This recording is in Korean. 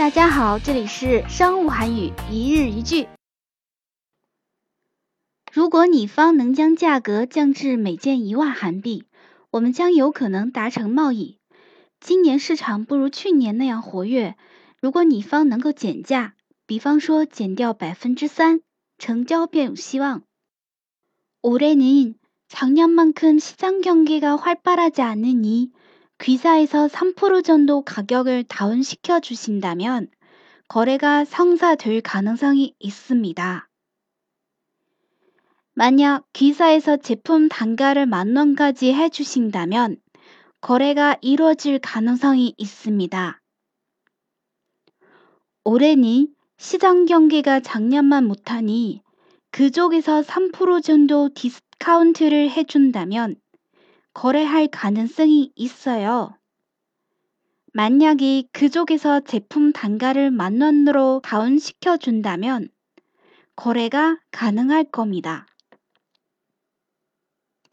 大家好，这里是商务韩语一日一句。如果你方能将价格降至每件一万韩币，我们将有可能达成贸易。今年市场不如去年那样活跃，如果你方能够减价，比方说减掉百分之三，成交便有希望。올해는작년만큼시장경기가활발하지않으니 귀사에서 3% 정도 가격을 다운시켜 주신다면 거래가 성사될 가능성이 있습니다. 만약 귀사에서 제품 단가를 만 원까지 해주신다면 거래가 이루어질 가능성이 있습니다. 올해는 시장 경기가 작년만 못하니 그쪽에서 3% 정도 디스카운트를 해준다면 거래할 가능성이 있어요. 만약에 그쪽에서 제품 단가를 만 원으로 다운시켜 준다면 거래가 가능할 겁니다.